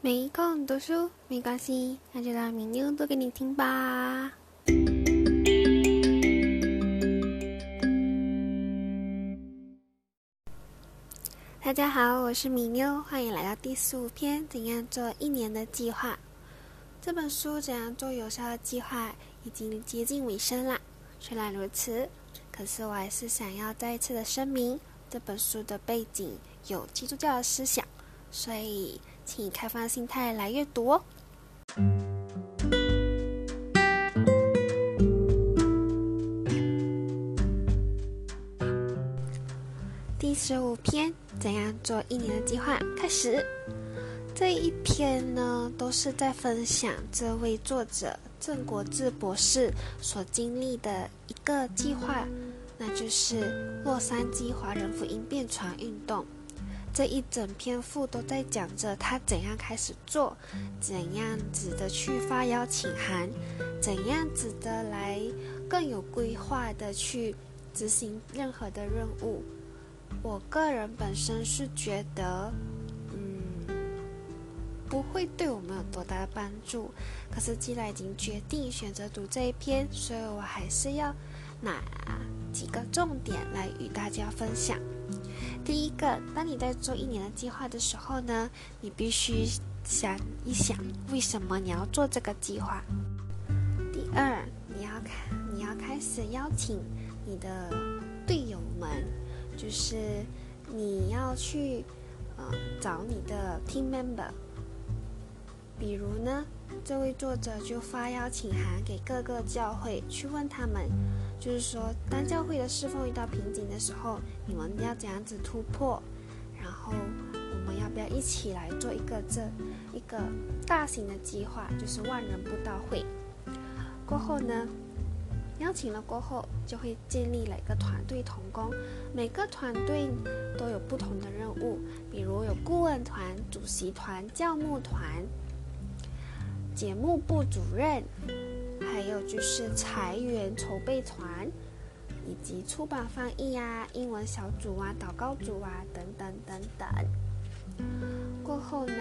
没空读书没关系，那就让米妞读给你听吧。大家好，我是米妞，欢迎来到第十五篇：怎样做一年的计划。这本书《怎样做有效的计划》已经接近尾声啦。虽然如此，可是我还是想要再一次的声明，这本书的背景有基督教的思想，所以。请开放心态来阅读哦。第十五篇：怎样做一年的计划？开始。这一篇呢，都是在分享这位作者郑国志博士所经历的一个计划，那就是洛杉矶华人福音变传运动。这一整篇赋都在讲着他怎样开始做，怎样子的去发邀请函，怎样子的来更有规划的去执行任何的任务。我个人本身是觉得，嗯，不会对我们有多大的帮助。可是既然已经决定选择读这一篇，所以我还是要拿几个重点来与大家分享。第一个，当你在做一年的计划的时候呢，你必须想一想，为什么你要做这个计划。第二，你要开，你要开始邀请你的队友们，就是你要去呃找你的 team member。比如呢，这位作者就发邀请函给各个教会，去问他们。就是说，当教会的侍奉遇到瓶颈的时候，你们要怎样子突破？然后我们要不要一起来做一个这一个大型的计划，就是万人布道会？过后呢，邀请了过后，就会建立了一个团队同工，每个团队都有不同的任务，比如有顾问团、主席团、教牧团、节目部主任。还有就是裁员筹备团，以及出版翻译啊、英文小组啊、祷告组啊等等等等。过后呢，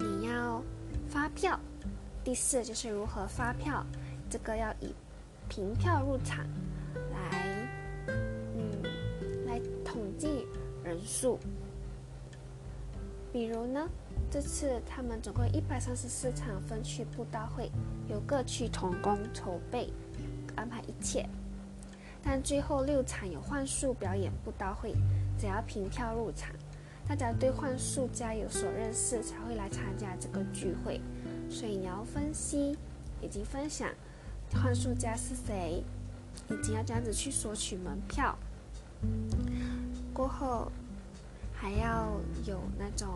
你要发票。第四就是如何发票，这个要以凭票入场来，嗯，来统计人数。比如呢？这次他们总共一百三十四场分区布道会，由各区同工筹备、安排一切。但最后六场有幻术表演布道会，只要凭票入场，大家对幻术家有所认识，才会来参加这个聚会。所以你要分析以及分享幻术家是谁，以及要这样子去索取门票。过后有那种。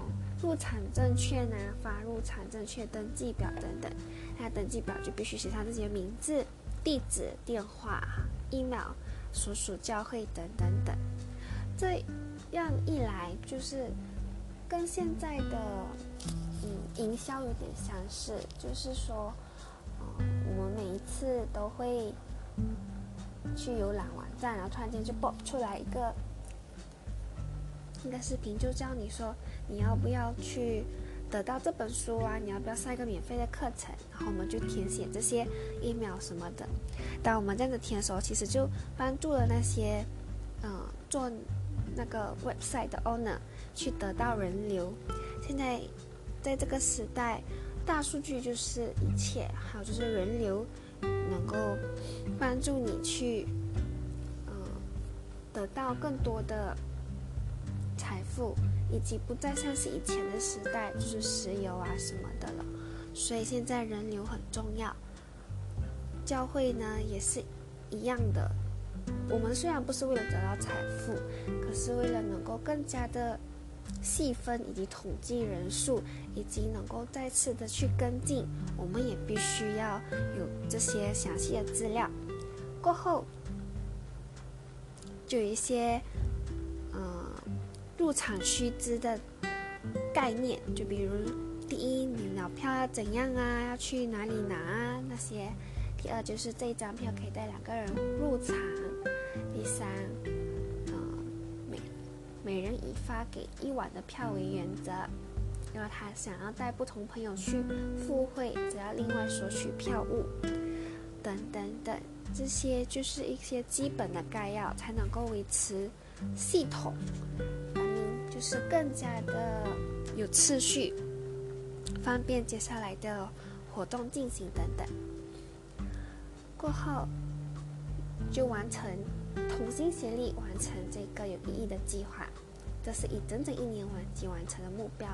入场证券啊，发入场证券登记表等等，那登记表就必须写上自己的名字、地址、电话、email、所属教会等等等。这样一来，就是跟现在的嗯营销有点相似，就是说，嗯，我们每一次都会去游览网站，然后突然间就爆出来一个。一个视频就教你说你要不要去得到这本书啊？你要不要上一个免费的课程？然后我们就填写这些 email 什么的。当我们这样子填的时候，其实就帮助了那些嗯做那个 website 的 owner 去得到人流。现在在这个时代，大数据就是一切，还有就是人流能够帮助你去嗯得到更多的。富以及不再像是以前的时代，就是石油啊什么的了。所以现在人流很重要。教会呢也是一样的。我们虽然不是为了得到财富，可是为了能够更加的细分以及统计人数，以及能够再次的去跟进，我们也必须要有这些详细的资料。过后就有一些。入场须知的概念，就比如第一，你老票要怎样啊？要去哪里拿啊？那些。第二就是这一张票可以带两个人入场。第三，呃，每每人以发给一晚的票为原则。因为他想要带不同朋友去赴会，只要另外索取票务，等等等，这些就是一些基本的概要，才能够维持系统，就是更加的有次序，方便接下来的活动进行等等。过后就完成，同心协力完成这个有意义的计划。这是以整整一年完即完成的目标，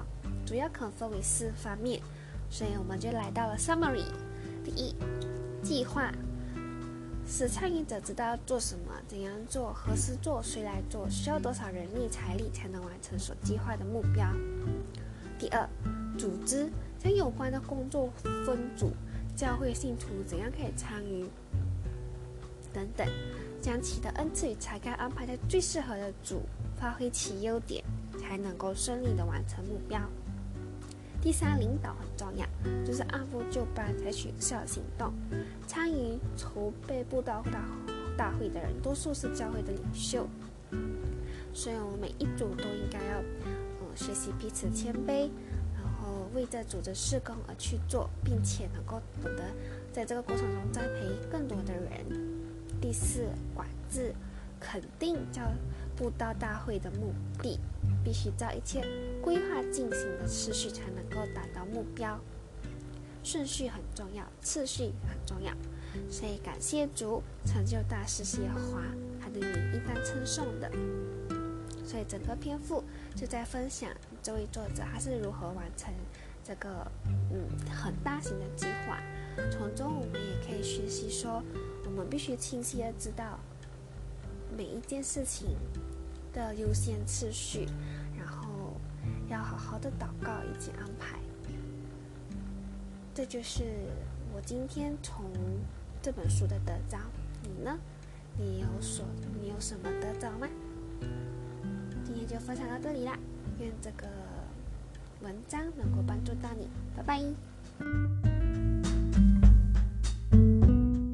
主要可分为四方面，所以我们就来到了 summary。第一，计划，使参与者知道做什么、怎样做、何时做、谁来做、需要多少人力财力才能完成所计划的目标。第二，组织，将有关的工作分组，教会信徒怎样可以参与，等等，将其的恩赐与才干安排在最适合的组。发挥其优点，才能够顺利的完成目标。第三，领导很重要，就是按部就班采取有效行动。参与筹备布道大大会的人，多数是教会的领袖，所以我们每一组都应该要，呃，学习彼此谦卑，然后为这组织事工而去做，并且能够懂得在这个过程中栽培更多的人。第四，管制，肯定教。布道大会的目的，必须照一切规划进行的次序才能够达到目标。顺序很重要，次序很重要。所以感谢主，成就大事是要花，他的名一般称颂的。所以整个篇幅就在分享这位作者他是如何完成这个嗯很大型的计划。从中我们也可以学习说，我们必须清晰的知道每一件事情。的优先次序，然后要好好的祷告以及安排。这就是我今天从这本书的得着。你呢？你有所你有什么得着吗？今天就分享到这里啦，愿这个文章能够帮助到你。拜拜。